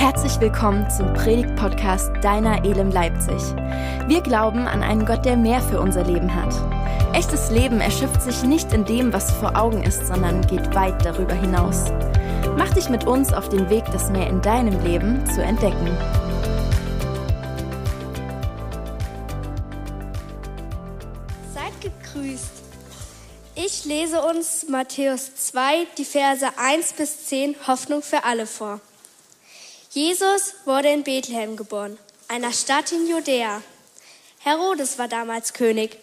Herzlich willkommen zum Predigt-Podcast Deiner Elem Leipzig. Wir glauben an einen Gott, der mehr für unser Leben hat. Echtes Leben erschöpft sich nicht in dem, was vor Augen ist, sondern geht weit darüber hinaus. Mach dich mit uns auf den Weg, das mehr in deinem Leben zu entdecken. Seid gegrüßt. Ich lese uns Matthäus 2, die Verse 1 bis 10, Hoffnung für alle vor. Jesus wurde in Bethlehem geboren, einer Stadt in Judäa. Herodes war damals König.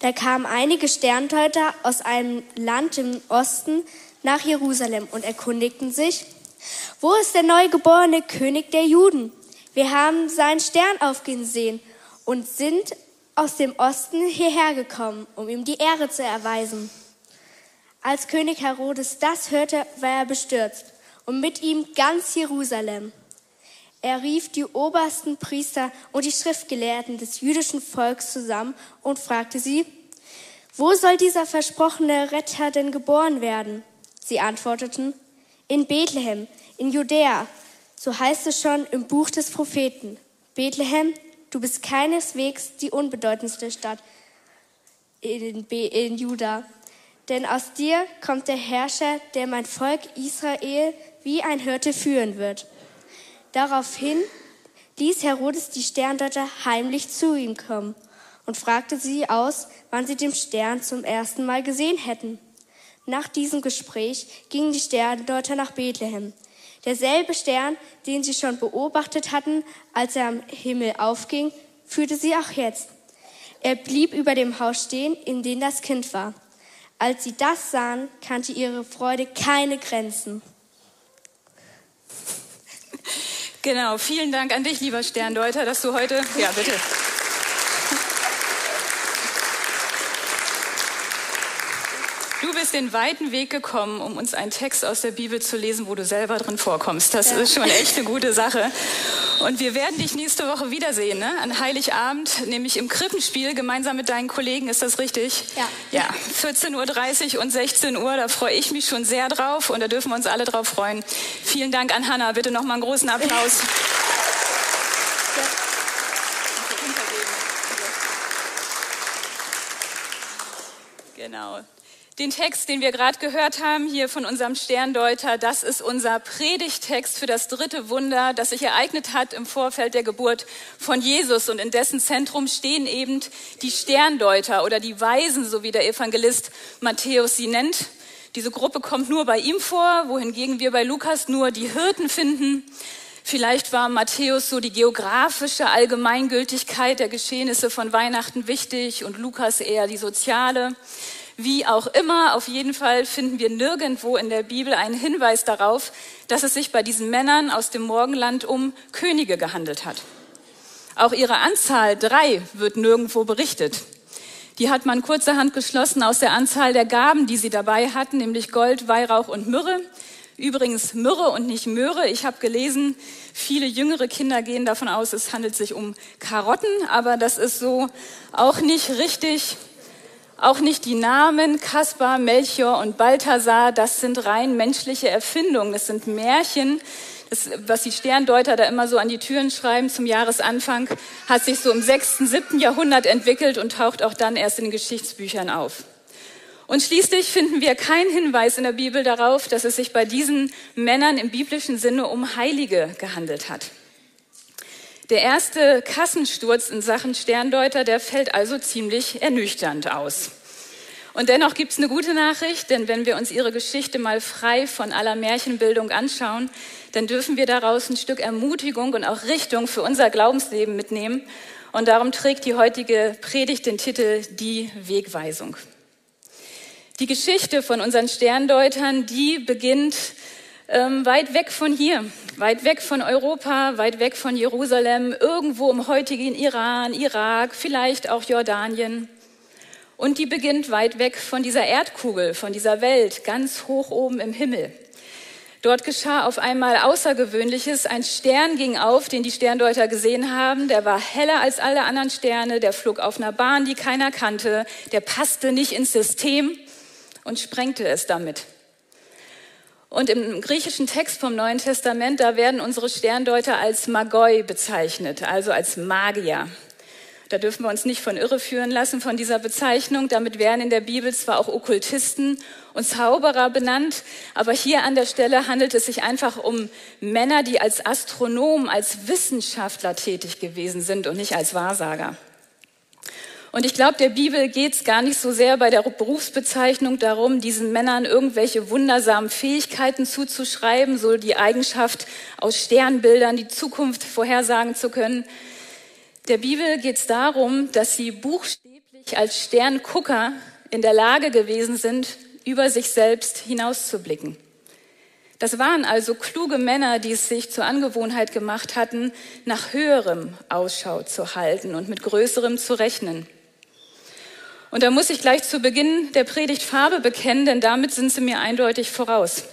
Da kamen einige Sterndeuter aus einem Land im Osten nach Jerusalem und erkundigten sich, wo ist der neugeborene König der Juden? Wir haben seinen Stern aufgehen sehen und sind aus dem Osten hierher gekommen, um ihm die Ehre zu erweisen. Als König Herodes das hörte, war er bestürzt und mit ihm ganz Jerusalem. Er rief die obersten Priester und die Schriftgelehrten des jüdischen Volks zusammen und fragte sie, wo soll dieser versprochene Retter denn geboren werden? Sie antworteten, in Bethlehem, in Judäa. So heißt es schon im Buch des Propheten. Bethlehem, du bist keineswegs die unbedeutendste Stadt in, Be in Juda. Denn aus dir kommt der Herrscher, der mein Volk Israel wie ein Hirte führen wird. Daraufhin ließ Herodes die Sterndeuter heimlich zu ihm kommen und fragte sie aus, wann sie den Stern zum ersten Mal gesehen hätten. Nach diesem Gespräch gingen die Sterndeuter nach Bethlehem. Derselbe Stern, den sie schon beobachtet hatten, als er am Himmel aufging, führte sie auch jetzt. Er blieb über dem Haus stehen, in dem das Kind war. Als sie das sahen, kannte ihre Freude keine Grenzen. Genau, vielen Dank an dich, lieber Sterndeuter, dass du heute. Ja, bitte. Du bist den weiten Weg gekommen, um uns einen Text aus der Bibel zu lesen, wo du selber drin vorkommst. Das ja. ist schon echt eine gute Sache. Und wir werden dich nächste Woche wiedersehen, ne? an Heiligabend, nämlich im Krippenspiel, gemeinsam mit deinen Kollegen. Ist das richtig? Ja. Ja, 14.30 Uhr und 16 Uhr, da freue ich mich schon sehr drauf und da dürfen wir uns alle drauf freuen. Vielen Dank an Hanna. Bitte nochmal einen großen Applaus. Genau. Den Text, den wir gerade gehört haben, hier von unserem Sterndeuter, das ist unser Predigtext für das dritte Wunder, das sich ereignet hat im Vorfeld der Geburt von Jesus. Und in dessen Zentrum stehen eben die Sterndeuter oder die Weisen, so wie der Evangelist Matthäus sie nennt. Diese Gruppe kommt nur bei ihm vor, wohingegen wir bei Lukas nur die Hirten finden. Vielleicht war Matthäus so die geografische Allgemeingültigkeit der Geschehnisse von Weihnachten wichtig und Lukas eher die soziale. Wie auch immer, auf jeden Fall finden wir nirgendwo in der Bibel einen Hinweis darauf, dass es sich bei diesen Männern aus dem Morgenland um Könige gehandelt hat. Auch ihre Anzahl drei wird nirgendwo berichtet. Die hat man kurzerhand geschlossen aus der Anzahl der Gaben, die sie dabei hatten, nämlich Gold, Weihrauch und Myrrhe. Übrigens Myrrhe und nicht Möhre. Ich habe gelesen, viele jüngere Kinder gehen davon aus, es handelt sich um Karotten, aber das ist so auch nicht richtig. Auch nicht die Namen Kaspar, Melchior und Balthasar, das sind rein menschliche Erfindungen, das sind Märchen. Das, was die Sterndeuter da immer so an die Türen schreiben zum Jahresanfang, hat sich so im sechsten, siebten Jahrhundert entwickelt und taucht auch dann erst in den Geschichtsbüchern auf. Und schließlich finden wir keinen Hinweis in der Bibel darauf, dass es sich bei diesen Männern im biblischen Sinne um Heilige gehandelt hat. Der erste Kassensturz in Sachen Sterndeuter, der fällt also ziemlich ernüchternd aus. Und dennoch gibt es eine gute Nachricht, denn wenn wir uns ihre Geschichte mal frei von aller Märchenbildung anschauen, dann dürfen wir daraus ein Stück Ermutigung und auch Richtung für unser Glaubensleben mitnehmen. Und darum trägt die heutige Predigt den Titel Die Wegweisung. Die Geschichte von unseren Sterndeutern, die beginnt ähm, weit weg von hier, weit weg von Europa, weit weg von Jerusalem, irgendwo im heutigen Iran, Irak, vielleicht auch Jordanien. Und die beginnt weit weg von dieser Erdkugel, von dieser Welt, ganz hoch oben im Himmel. Dort geschah auf einmal Außergewöhnliches. Ein Stern ging auf, den die Sterndeuter gesehen haben. Der war heller als alle anderen Sterne. Der flog auf einer Bahn, die keiner kannte. Der passte nicht ins System und sprengte es damit. Und im griechischen Text vom Neuen Testament, da werden unsere Sterndeuter als Magoi bezeichnet, also als Magier. Da dürfen wir uns nicht von irre führen lassen von dieser Bezeichnung. Damit werden in der Bibel zwar auch Okkultisten und Zauberer benannt, aber hier an der Stelle handelt es sich einfach um Männer, die als Astronomen, als Wissenschaftler tätig gewesen sind und nicht als Wahrsager. Und ich glaube, der Bibel geht es gar nicht so sehr bei der Berufsbezeichnung darum, diesen Männern irgendwelche wundersamen Fähigkeiten zuzuschreiben, so die Eigenschaft, aus Sternbildern die Zukunft vorhersagen zu können. Der Bibel geht es darum, dass sie buchstäblich als Sterngucker in der Lage gewesen sind, über sich selbst hinauszublicken. Das waren also kluge Männer, die es sich zur Angewohnheit gemacht hatten, nach höherem Ausschau zu halten und mit größerem zu rechnen. Und da muss ich gleich zu Beginn der Predigt Farbe bekennen, denn damit sind sie mir eindeutig voraus.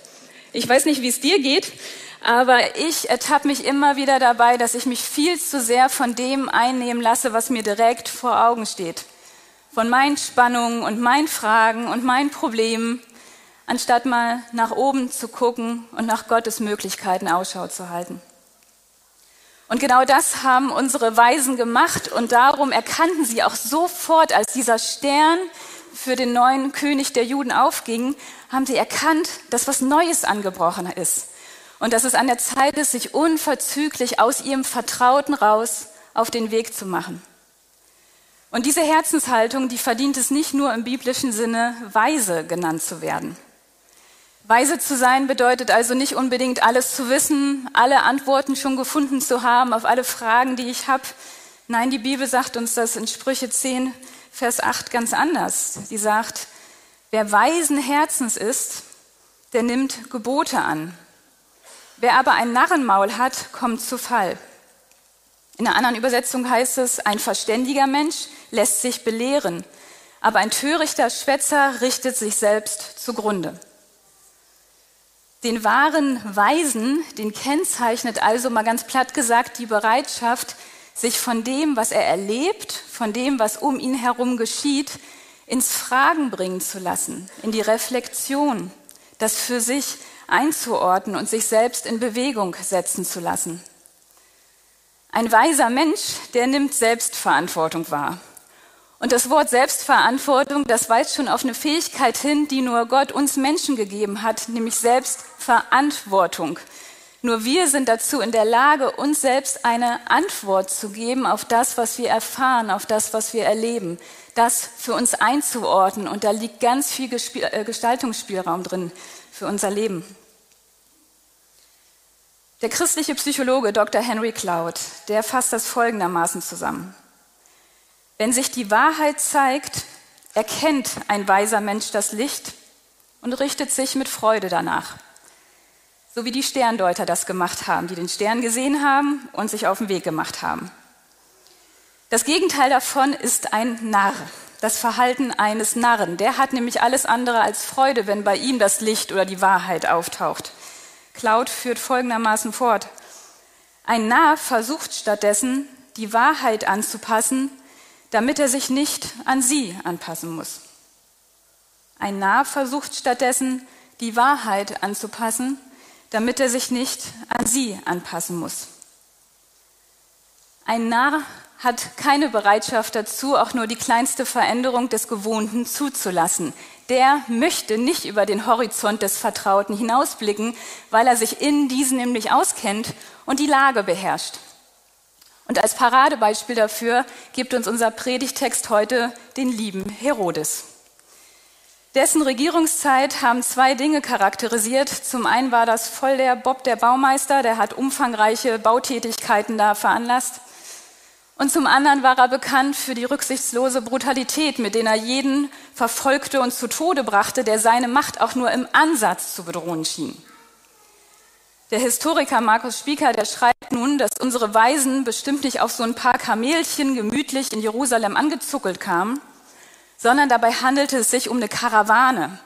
Ich weiß nicht, wie es dir geht, aber ich ertappe mich immer wieder dabei, dass ich mich viel zu sehr von dem einnehmen lasse, was mir direkt vor Augen steht. Von meinen Spannungen und meinen Fragen und meinen Problemen, anstatt mal nach oben zu gucken und nach Gottes Möglichkeiten Ausschau zu halten. Und genau das haben unsere Weisen gemacht und darum erkannten sie auch sofort, als dieser Stern für den neuen König der Juden aufging, haben sie erkannt, dass was Neues angebrochen ist und dass es an der Zeit ist, sich unverzüglich aus ihrem Vertrauten raus auf den Weg zu machen. Und diese Herzenshaltung, die verdient es nicht nur im biblischen Sinne, weise genannt zu werden. Weise zu sein bedeutet also nicht unbedingt alles zu wissen, alle Antworten schon gefunden zu haben auf alle Fragen, die ich habe. Nein, die Bibel sagt uns das in Sprüche 10, Vers 8 ganz anders. Sie sagt, wer weisen Herzens ist, der nimmt Gebote an. Wer aber ein Narrenmaul hat, kommt zu Fall. In einer anderen Übersetzung heißt es, ein verständiger Mensch lässt sich belehren, aber ein törichter Schwätzer richtet sich selbst zugrunde. Den wahren Weisen, den kennzeichnet also mal ganz platt gesagt die Bereitschaft, sich von dem, was er erlebt, von dem, was um ihn herum geschieht, ins Fragen bringen zu lassen, in die Reflexion, das für sich einzuordnen und sich selbst in Bewegung setzen zu lassen. Ein weiser Mensch, der nimmt Selbstverantwortung wahr. Und das Wort Selbstverantwortung, das weist schon auf eine Fähigkeit hin, die nur Gott uns Menschen gegeben hat, nämlich Selbstverantwortung. Nur wir sind dazu in der Lage, uns selbst eine Antwort zu geben auf das, was wir erfahren, auf das, was wir erleben, das für uns einzuordnen. Und da liegt ganz viel äh, Gestaltungsspielraum drin für unser Leben. Der christliche Psychologe Dr. Henry Cloud, der fasst das folgendermaßen zusammen. Wenn sich die Wahrheit zeigt, erkennt ein weiser Mensch das Licht und richtet sich mit Freude danach. So wie die Sterndeuter das gemacht haben, die den Stern gesehen haben und sich auf den Weg gemacht haben. Das Gegenteil davon ist ein Narr, das Verhalten eines Narren. Der hat nämlich alles andere als Freude, wenn bei ihm das Licht oder die Wahrheit auftaucht. Cloud führt folgendermaßen fort. Ein Narr versucht stattdessen, die Wahrheit anzupassen, damit er sich nicht an sie anpassen muss. Ein Narr versucht stattdessen, die Wahrheit anzupassen, damit er sich nicht an sie anpassen muss. Ein Narr hat keine Bereitschaft dazu, auch nur die kleinste Veränderung des Gewohnten zuzulassen. Der möchte nicht über den Horizont des Vertrauten hinausblicken, weil er sich in diesen nämlich auskennt und die Lage beherrscht. Und als Paradebeispiel dafür gibt uns unser Predigtext heute den lieben Herodes. Dessen Regierungszeit haben zwei Dinge charakterisiert. Zum einen war das voll der Bob der Baumeister, der hat umfangreiche Bautätigkeiten da veranlasst. Und zum anderen war er bekannt für die rücksichtslose Brutalität, mit der er jeden verfolgte und zu Tode brachte, der seine Macht auch nur im Ansatz zu bedrohen schien. Der Historiker Markus Spieker, der schreibt nun, dass unsere Weisen bestimmt nicht auf so ein paar Kamelchen gemütlich in Jerusalem angezuckelt kamen, sondern dabei handelte es sich um eine Karawane.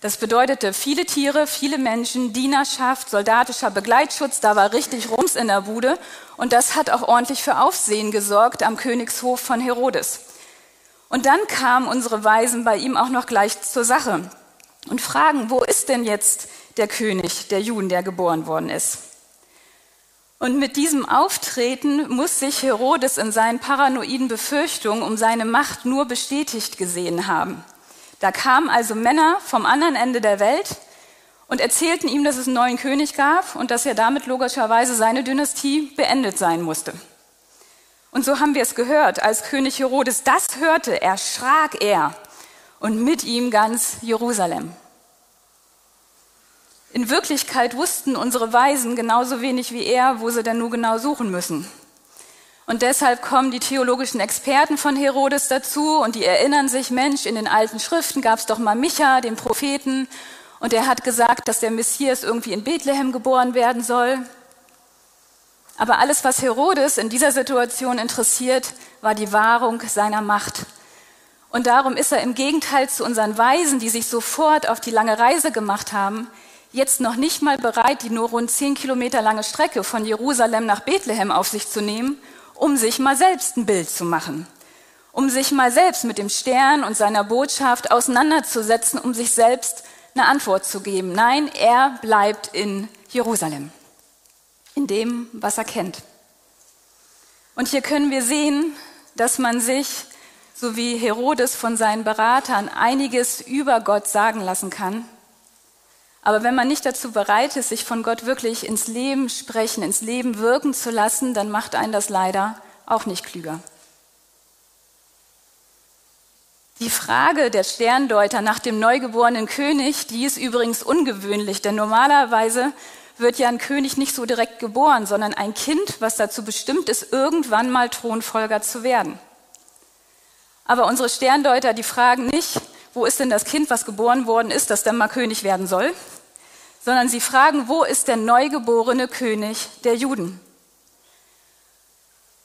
Das bedeutete viele Tiere, viele Menschen, Dienerschaft, soldatischer Begleitschutz, da war richtig Rums in der Bude und das hat auch ordentlich für Aufsehen gesorgt am Königshof von Herodes. Und dann kamen unsere Weisen bei ihm auch noch gleich zur Sache und fragen, wo ist denn jetzt der König der Juden, der geboren worden ist. Und mit diesem Auftreten muss sich Herodes in seinen paranoiden Befürchtungen um seine Macht nur bestätigt gesehen haben. Da kamen also Männer vom anderen Ende der Welt und erzählten ihm, dass es einen neuen König gab und dass er damit logischerweise seine Dynastie beendet sein musste. Und so haben wir es gehört, als König Herodes das hörte, erschrak er und mit ihm ganz Jerusalem. In Wirklichkeit wussten unsere Weisen genauso wenig wie er, wo sie denn nur genau suchen müssen. Und deshalb kommen die theologischen Experten von Herodes dazu und die erinnern sich, Mensch, in den alten Schriften gab es doch mal Micha, den Propheten, und er hat gesagt, dass der Messias irgendwie in Bethlehem geboren werden soll. Aber alles, was Herodes in dieser Situation interessiert, war die Wahrung seiner Macht. Und darum ist er im Gegenteil zu unseren Weisen, die sich sofort auf die lange Reise gemacht haben, jetzt noch nicht mal bereit, die nur rund zehn Kilometer lange Strecke von Jerusalem nach Bethlehem auf sich zu nehmen, um sich mal selbst ein Bild zu machen, um sich mal selbst mit dem Stern und seiner Botschaft auseinanderzusetzen, um sich selbst eine Antwort zu geben. Nein, er bleibt in Jerusalem, in dem, was er kennt. Und hier können wir sehen, dass man sich, so wie Herodes von seinen Beratern, einiges über Gott sagen lassen kann aber wenn man nicht dazu bereit ist, sich von Gott wirklich ins Leben sprechen, ins Leben wirken zu lassen, dann macht einen das leider auch nicht klüger. Die Frage der Sterndeuter nach dem neugeborenen König, die ist übrigens ungewöhnlich, denn normalerweise wird ja ein König nicht so direkt geboren, sondern ein Kind, was dazu bestimmt ist, irgendwann mal Thronfolger zu werden. Aber unsere Sterndeuter, die fragen nicht, wo ist denn das Kind, was geboren worden ist, das dann mal König werden soll, sondern sie fragen, wo ist der neugeborene König der Juden?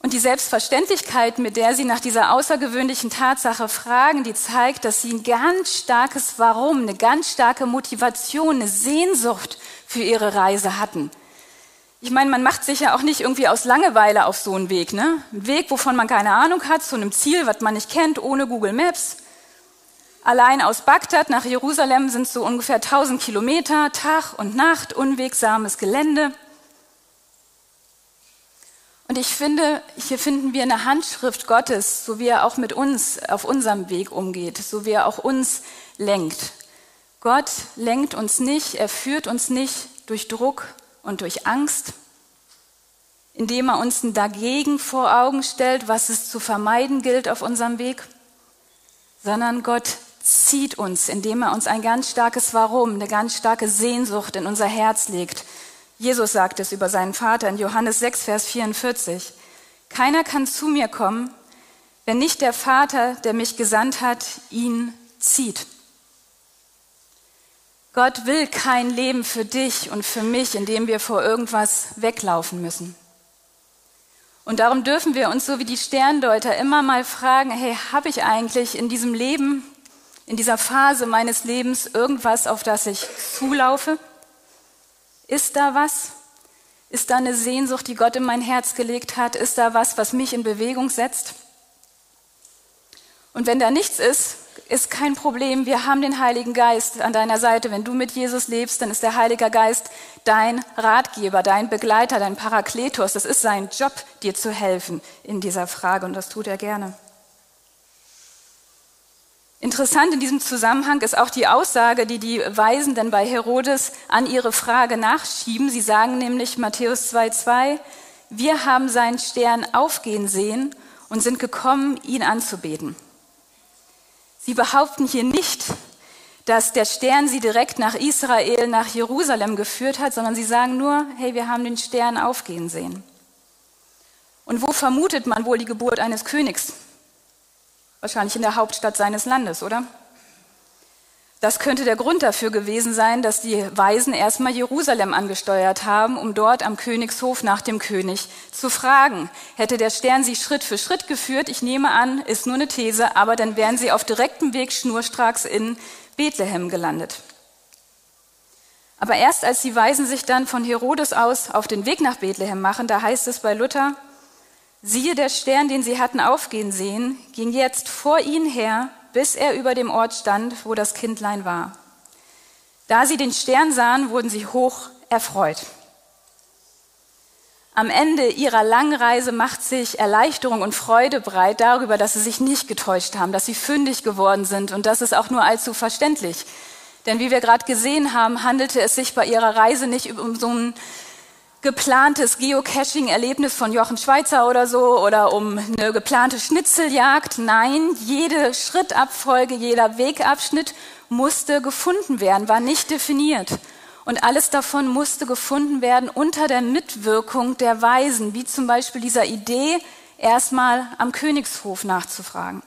Und die Selbstverständlichkeit, mit der sie nach dieser außergewöhnlichen Tatsache fragen, die zeigt, dass sie ein ganz starkes Warum, eine ganz starke Motivation, eine Sehnsucht für ihre Reise hatten. Ich meine, man macht sich ja auch nicht irgendwie aus Langeweile auf so einen Weg, ne? Ein Weg, wovon man keine Ahnung hat, zu einem Ziel, was man nicht kennt, ohne Google Maps. Allein aus Bagdad nach Jerusalem sind so ungefähr 1000 Kilometer, Tag und Nacht, unwegsames Gelände. Und ich finde, hier finden wir eine Handschrift Gottes, so wie er auch mit uns auf unserem Weg umgeht, so wie er auch uns lenkt. Gott lenkt uns nicht, er führt uns nicht durch Druck und durch Angst, indem er uns ein Dagegen vor Augen stellt, was es zu vermeiden gilt auf unserem Weg, sondern Gott zieht uns, indem er uns ein ganz starkes Warum, eine ganz starke Sehnsucht in unser Herz legt. Jesus sagt es über seinen Vater in Johannes 6, Vers 44. Keiner kann zu mir kommen, wenn nicht der Vater, der mich gesandt hat, ihn zieht. Gott will kein Leben für dich und für mich, in dem wir vor irgendwas weglaufen müssen. Und darum dürfen wir uns, so wie die Sterndeuter, immer mal fragen, hey, habe ich eigentlich in diesem Leben in dieser Phase meines Lebens irgendwas, auf das ich zulaufe? Ist da was? Ist da eine Sehnsucht, die Gott in mein Herz gelegt hat? Ist da was, was mich in Bewegung setzt? Und wenn da nichts ist, ist kein Problem. Wir haben den Heiligen Geist an deiner Seite. Wenn du mit Jesus lebst, dann ist der Heilige Geist dein Ratgeber, dein Begleiter, dein Parakletos. Das ist sein Job, dir zu helfen in dieser Frage und das tut er gerne. Interessant in diesem Zusammenhang ist auch die Aussage, die die Weisenden bei Herodes an ihre Frage nachschieben. Sie sagen nämlich Matthäus 2,2, wir haben seinen Stern aufgehen sehen und sind gekommen, ihn anzubeten. Sie behaupten hier nicht, dass der Stern sie direkt nach Israel, nach Jerusalem geführt hat, sondern sie sagen nur, hey, wir haben den Stern aufgehen sehen. Und wo vermutet man wohl die Geburt eines Königs? Wahrscheinlich in der Hauptstadt seines Landes, oder? Das könnte der Grund dafür gewesen sein, dass die Weisen erstmal Jerusalem angesteuert haben, um dort am Königshof nach dem König zu fragen. Hätte der Stern sie Schritt für Schritt geführt, ich nehme an, ist nur eine These, aber dann wären sie auf direktem Weg schnurstracks in Bethlehem gelandet. Aber erst als die Weisen sich dann von Herodes aus auf den Weg nach Bethlehem machen, da heißt es bei Luther, Siehe, der Stern, den sie hatten aufgehen sehen, ging jetzt vor ihnen her, bis er über dem Ort stand, wo das Kindlein war. Da sie den Stern sahen, wurden sie hoch erfreut. Am Ende ihrer langen Reise macht sich Erleichterung und Freude breit darüber, dass sie sich nicht getäuscht haben, dass sie fündig geworden sind. Und das ist auch nur allzu verständlich. Denn wie wir gerade gesehen haben, handelte es sich bei ihrer Reise nicht um so ein geplantes Geocaching-Erlebnis von Jochen Schweizer oder so oder um eine geplante Schnitzeljagd. Nein, jede Schrittabfolge, jeder Wegabschnitt musste gefunden werden, war nicht definiert. Und alles davon musste gefunden werden unter der Mitwirkung der Weisen, wie zum Beispiel dieser Idee, erstmal am Königshof nachzufragen.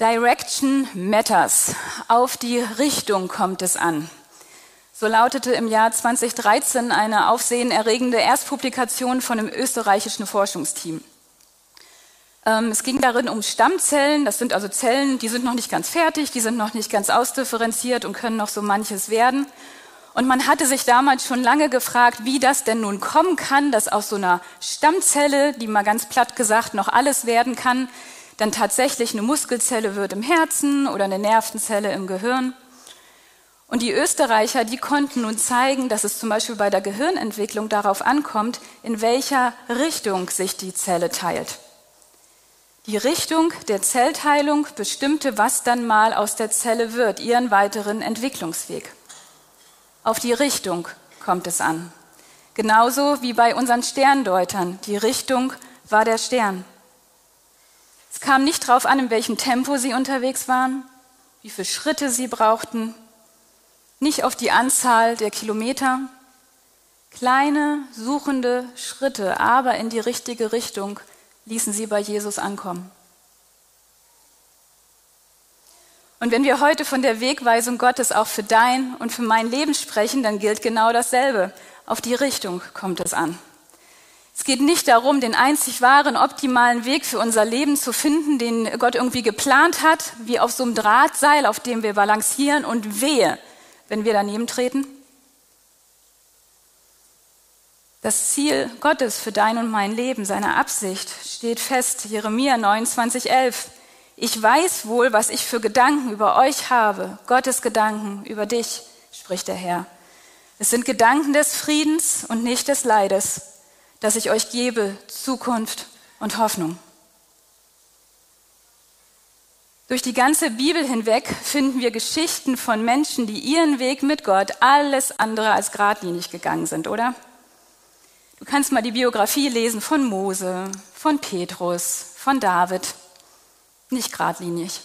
Direction matters. Auf die Richtung kommt es an. So lautete im Jahr 2013 eine aufsehenerregende Erstpublikation von einem österreichischen Forschungsteam. Ähm, es ging darin um Stammzellen. Das sind also Zellen, die sind noch nicht ganz fertig, die sind noch nicht ganz ausdifferenziert und können noch so manches werden. Und man hatte sich damals schon lange gefragt, wie das denn nun kommen kann, dass aus so einer Stammzelle, die mal ganz platt gesagt noch alles werden kann, dann tatsächlich eine Muskelzelle wird im Herzen oder eine Nervenzelle im Gehirn. Und die Österreicher, die konnten nun zeigen, dass es zum Beispiel bei der Gehirnentwicklung darauf ankommt, in welcher Richtung sich die Zelle teilt. Die Richtung der Zellteilung bestimmte, was dann mal aus der Zelle wird, ihren weiteren Entwicklungsweg. Auf die Richtung kommt es an. Genauso wie bei unseren Sterndeutern. Die Richtung war der Stern. Es kam nicht darauf an, in welchem Tempo sie unterwegs waren, wie viele Schritte sie brauchten, nicht auf die Anzahl der Kilometer. Kleine, suchende Schritte, aber in die richtige Richtung ließen sie bei Jesus ankommen. Und wenn wir heute von der Wegweisung Gottes auch für dein und für mein Leben sprechen, dann gilt genau dasselbe. Auf die Richtung kommt es an. Es geht nicht darum, den einzig wahren, optimalen Weg für unser Leben zu finden, den Gott irgendwie geplant hat, wie auf so einem Drahtseil, auf dem wir balancieren und wehe, wenn wir daneben treten. Das Ziel Gottes für dein und mein Leben, seine Absicht, steht fest. Jeremia 29, 11. Ich weiß wohl, was ich für Gedanken über euch habe, Gottes Gedanken über dich, spricht der Herr. Es sind Gedanken des Friedens und nicht des Leides, dass ich euch gebe Zukunft und Hoffnung. Durch die ganze Bibel hinweg finden wir Geschichten von Menschen, die ihren Weg mit Gott alles andere als geradlinig gegangen sind, oder? Du kannst mal die Biografie lesen von Mose, von Petrus, von David. Nicht geradlinig.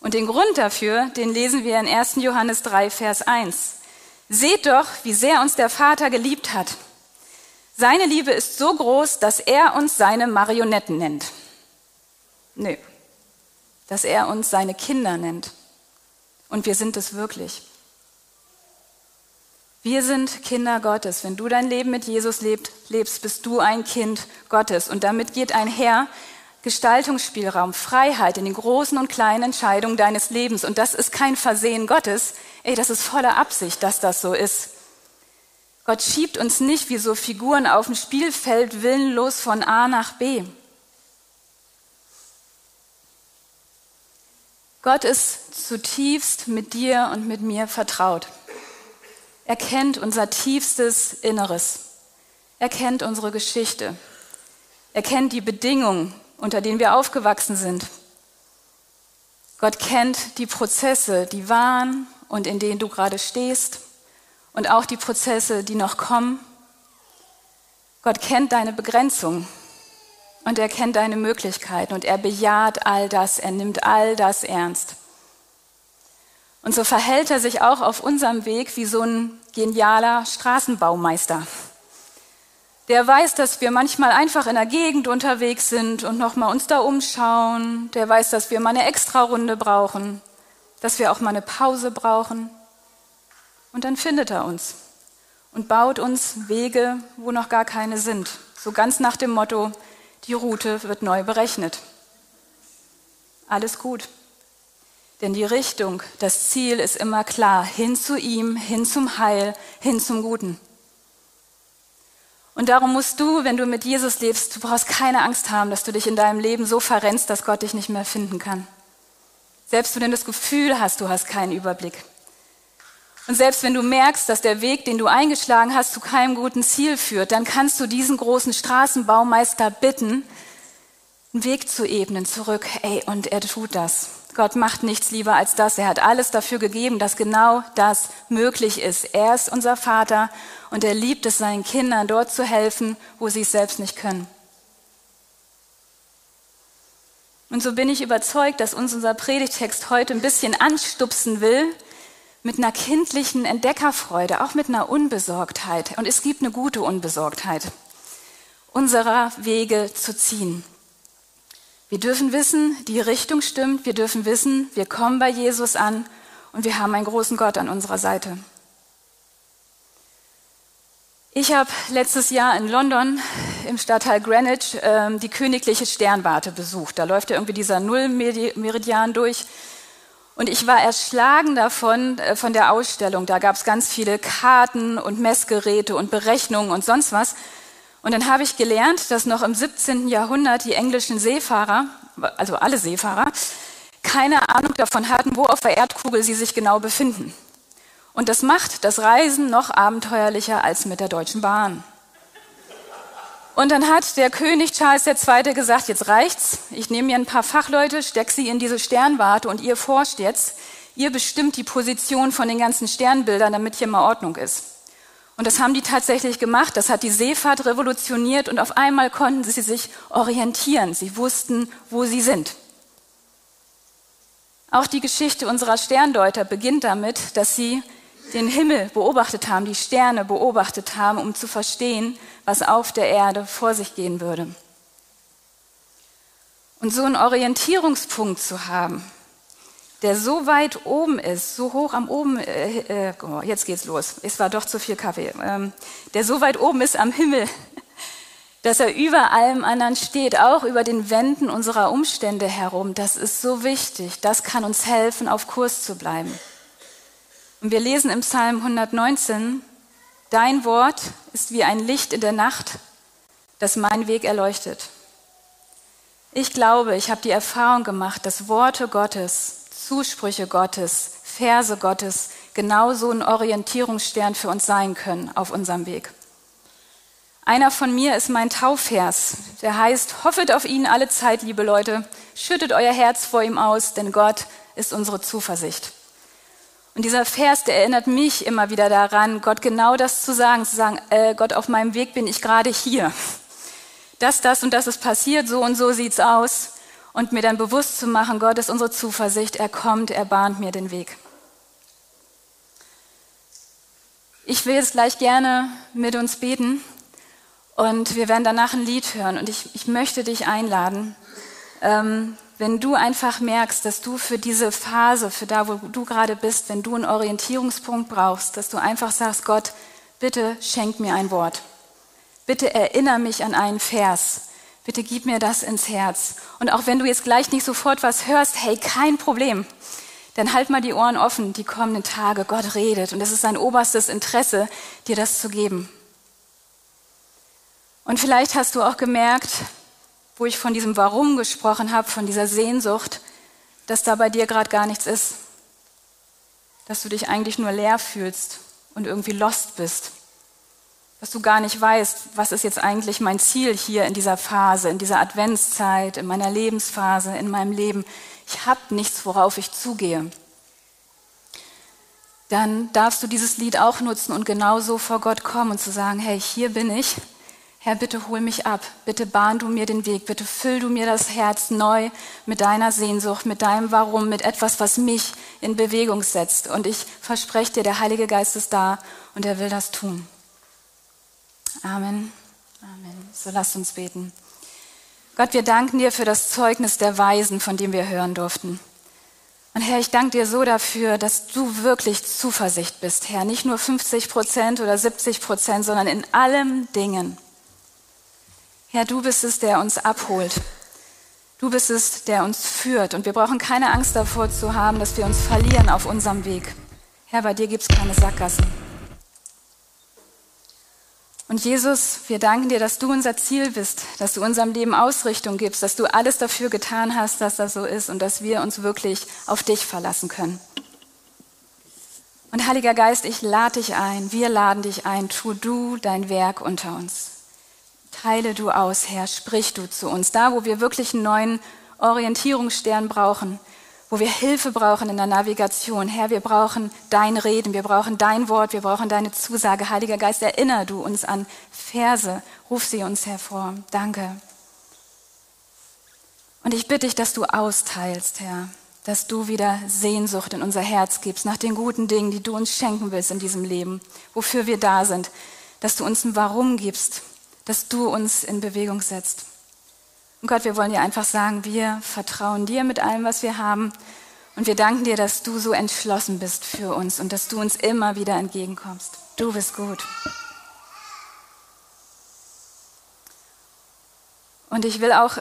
Und den Grund dafür, den lesen wir in 1. Johannes 3, Vers 1. Seht doch, wie sehr uns der Vater geliebt hat. Seine Liebe ist so groß, dass er uns seine Marionetten nennt. Nö, dass er uns seine Kinder nennt. Und wir sind es wirklich. Wir sind Kinder Gottes. Wenn du dein Leben mit Jesus lebst, lebst, bist du ein Kind Gottes. Und damit geht einher Gestaltungsspielraum, Freiheit in den großen und kleinen Entscheidungen deines Lebens. Und das ist kein Versehen Gottes. Ey, das ist voller Absicht, dass das so ist. Gott schiebt uns nicht wie so Figuren auf dem Spielfeld willenlos von A nach B. Gott ist zutiefst mit dir und mit mir vertraut. Er kennt unser tiefstes Inneres. Er kennt unsere Geschichte. Er kennt die Bedingungen, unter denen wir aufgewachsen sind. Gott kennt die Prozesse, die waren und in denen du gerade stehst und auch die Prozesse, die noch kommen. Gott kennt deine Begrenzung und er kennt deine Möglichkeiten und er bejaht all das, er nimmt all das ernst. Und so verhält er sich auch auf unserem Weg wie so ein genialer Straßenbaumeister. Der weiß, dass wir manchmal einfach in der Gegend unterwegs sind und nochmal uns da umschauen. Der weiß, dass wir mal eine Extrarunde brauchen, dass wir auch mal eine Pause brauchen. Und dann findet er uns und baut uns Wege, wo noch gar keine sind. So ganz nach dem Motto, die Route wird neu berechnet. Alles gut. Denn die Richtung, das Ziel ist immer klar, hin zu ihm, hin zum Heil, hin zum Guten. Und darum musst du, wenn du mit Jesus lebst, du brauchst keine Angst haben, dass du dich in deinem Leben so verrennst, dass Gott dich nicht mehr finden kann. Selbst wenn du das Gefühl hast, du hast keinen Überblick. Und selbst wenn du merkst, dass der Weg, den du eingeschlagen hast, zu keinem guten Ziel führt, dann kannst du diesen großen Straßenbaumeister bitten, einen Weg zu ebnen, zurück. Ey, und er tut das. Gott macht nichts lieber als das. Er hat alles dafür gegeben, dass genau das möglich ist. Er ist unser Vater und er liebt es, seinen Kindern dort zu helfen, wo sie es selbst nicht können. Und so bin ich überzeugt, dass uns unser Predigtext heute ein bisschen anstupsen will, mit einer kindlichen Entdeckerfreude, auch mit einer Unbesorgtheit. Und es gibt eine gute Unbesorgtheit, unserer Wege zu ziehen. Wir dürfen wissen, die Richtung stimmt. Wir dürfen wissen, wir kommen bei Jesus an und wir haben einen großen Gott an unserer Seite. Ich habe letztes Jahr in London im Stadtteil Greenwich äh, die königliche Sternwarte besucht. Da läuft ja irgendwie dieser Nullmeridian durch. Und ich war erschlagen davon, äh, von der Ausstellung. Da gab es ganz viele Karten und Messgeräte und Berechnungen und sonst was. Und dann habe ich gelernt, dass noch im 17. Jahrhundert die englischen Seefahrer, also alle Seefahrer, keine Ahnung davon hatten, wo auf der Erdkugel sie sich genau befinden. Und das macht das Reisen noch abenteuerlicher als mit der Deutschen Bahn. Und dann hat der König Charles II. gesagt, jetzt reicht's. Ich nehme mir ein paar Fachleute, steck sie in diese Sternwarte und ihr forscht jetzt. Ihr bestimmt die Position von den ganzen Sternbildern, damit hier mal Ordnung ist. Und das haben die tatsächlich gemacht. Das hat die Seefahrt revolutioniert und auf einmal konnten sie sich orientieren. Sie wussten, wo sie sind. Auch die Geschichte unserer Sterndeuter beginnt damit, dass sie den Himmel beobachtet haben, die Sterne beobachtet haben, um zu verstehen, was auf der Erde vor sich gehen würde. Und so einen Orientierungspunkt zu haben, der so weit oben ist, so hoch am oben, äh, äh, oh, jetzt geht's los, es war doch zu viel Kaffee, ähm, der so weit oben ist am Himmel, dass er über allem anderen steht, auch über den Wänden unserer Umstände herum, das ist so wichtig, das kann uns helfen, auf Kurs zu bleiben. Und wir lesen im Psalm 119, Dein Wort ist wie ein Licht in der Nacht, das meinen Weg erleuchtet. Ich glaube, ich habe die Erfahrung gemacht, dass Worte Gottes, Zusprüche Gottes, Verse Gottes genauso ein Orientierungsstern für uns sein können auf unserem Weg. Einer von mir ist mein Taufvers, der heißt, hoffet auf ihn alle Zeit, liebe Leute, schüttet euer Herz vor ihm aus, denn Gott ist unsere Zuversicht. Und dieser Vers, der erinnert mich immer wieder daran, Gott genau das zu sagen, zu sagen, äh, Gott, auf meinem Weg bin ich gerade hier. Das, das und das ist passiert, so und so sieht's aus. Und mir dann bewusst zu machen, Gott ist unsere Zuversicht, er kommt, er bahnt mir den Weg. Ich will jetzt gleich gerne mit uns beten und wir werden danach ein Lied hören. Und ich, ich möchte dich einladen, ähm, wenn du einfach merkst, dass du für diese Phase, für da, wo du gerade bist, wenn du einen Orientierungspunkt brauchst, dass du einfach sagst, Gott, bitte schenk mir ein Wort. Bitte erinnere mich an einen Vers. Bitte gib mir das ins Herz. Und auch wenn du jetzt gleich nicht sofort was hörst, hey, kein Problem. Dann halt mal die Ohren offen, die kommenden Tage. Gott redet und es ist sein oberstes Interesse, dir das zu geben. Und vielleicht hast du auch gemerkt, wo ich von diesem Warum gesprochen habe, von dieser Sehnsucht, dass da bei dir gerade gar nichts ist. Dass du dich eigentlich nur leer fühlst und irgendwie lost bist. Dass du gar nicht weißt, was ist jetzt eigentlich mein Ziel hier in dieser Phase, in dieser Adventszeit, in meiner Lebensphase, in meinem Leben. Ich habe nichts, worauf ich zugehe. Dann darfst du dieses Lied auch nutzen und genauso vor Gott kommen und zu sagen, hey, hier bin ich Herr, bitte hol mich ab, bitte bahn du mir den Weg, bitte füll du mir das Herz neu mit deiner Sehnsucht, mit deinem Warum, mit etwas, was mich in Bewegung setzt. Und ich verspreche dir, der Heilige Geist ist da und er will das tun. Amen. Amen. So lasst uns beten. Gott, wir danken dir für das Zeugnis der Weisen, von dem wir hören durften. Und Herr, ich danke dir so dafür, dass du wirklich Zuversicht bist, Herr. Nicht nur 50 Prozent oder 70 Prozent, sondern in allen Dingen. Herr, du bist es, der uns abholt. Du bist es, der uns führt. Und wir brauchen keine Angst davor zu haben, dass wir uns verlieren auf unserem Weg. Herr, bei dir gibt es keine Sackgassen. Und Jesus, wir danken dir, dass du unser Ziel bist, dass du unserem Leben Ausrichtung gibst, dass du alles dafür getan hast, dass das so ist und dass wir uns wirklich auf dich verlassen können. Und Heiliger Geist, ich lade dich ein, wir laden dich ein, tu du dein Werk unter uns. Teile du aus, Herr, sprich du zu uns, da wo wir wirklich einen neuen Orientierungsstern brauchen, wo wir Hilfe brauchen in der Navigation. Herr, wir brauchen dein Reden, wir brauchen dein Wort, wir brauchen deine Zusage. Heiliger Geist, erinnere du uns an Verse, ruf sie uns hervor. Danke. Und ich bitte dich, dass du austeilst, Herr, dass du wieder Sehnsucht in unser Herz gibst nach den guten Dingen, die du uns schenken willst in diesem Leben, wofür wir da sind, dass du uns ein Warum gibst, dass du uns in Bewegung setzt. Und Gott, wir wollen dir einfach sagen, wir vertrauen dir mit allem, was wir haben. Und wir danken dir, dass du so entschlossen bist für uns und dass du uns immer wieder entgegenkommst. Du bist gut. Und ich will auch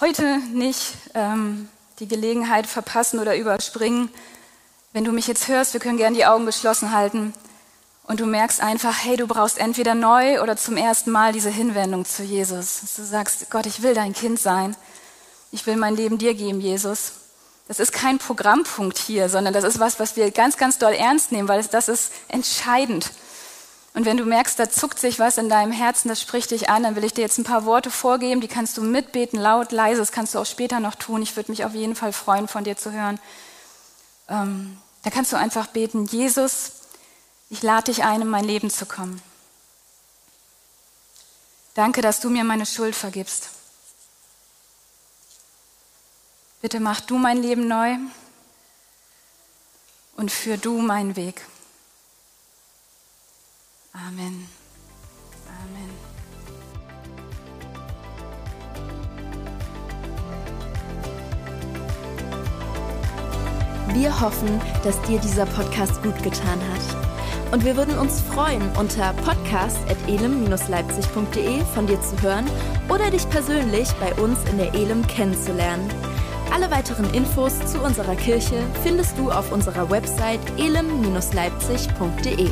heute nicht ähm, die Gelegenheit verpassen oder überspringen. Wenn du mich jetzt hörst, wir können gerne die Augen geschlossen halten und du merkst einfach, hey, du brauchst entweder neu oder zum ersten Mal diese Hinwendung zu Jesus. Dass du sagst, Gott, ich will dein Kind sein. Ich will mein Leben dir geben, Jesus. Das ist kein Programmpunkt hier, sondern das ist was, was wir ganz, ganz doll ernst nehmen, weil das ist entscheidend. Und wenn du merkst, da zuckt sich was in deinem Herzen, das spricht dich an, dann will ich dir jetzt ein paar Worte vorgeben, die kannst du mitbeten, laut, leise, das kannst du auch später noch tun. Ich würde mich auf jeden Fall freuen, von dir zu hören. Ähm, da kannst du einfach beten, Jesus, ich lade dich ein, in mein Leben zu kommen. Danke, dass du mir meine Schuld vergibst. Bitte mach du mein Leben neu und führ du meinen Weg. Amen. Amen. Wir hoffen, dass dir dieser Podcast gut getan hat. Und wir würden uns freuen, unter podcast.elem-leipzig.de von dir zu hören oder dich persönlich bei uns in der Elem kennenzulernen. Alle weiteren Infos zu unserer Kirche findest du auf unserer Website elem-leipzig.de.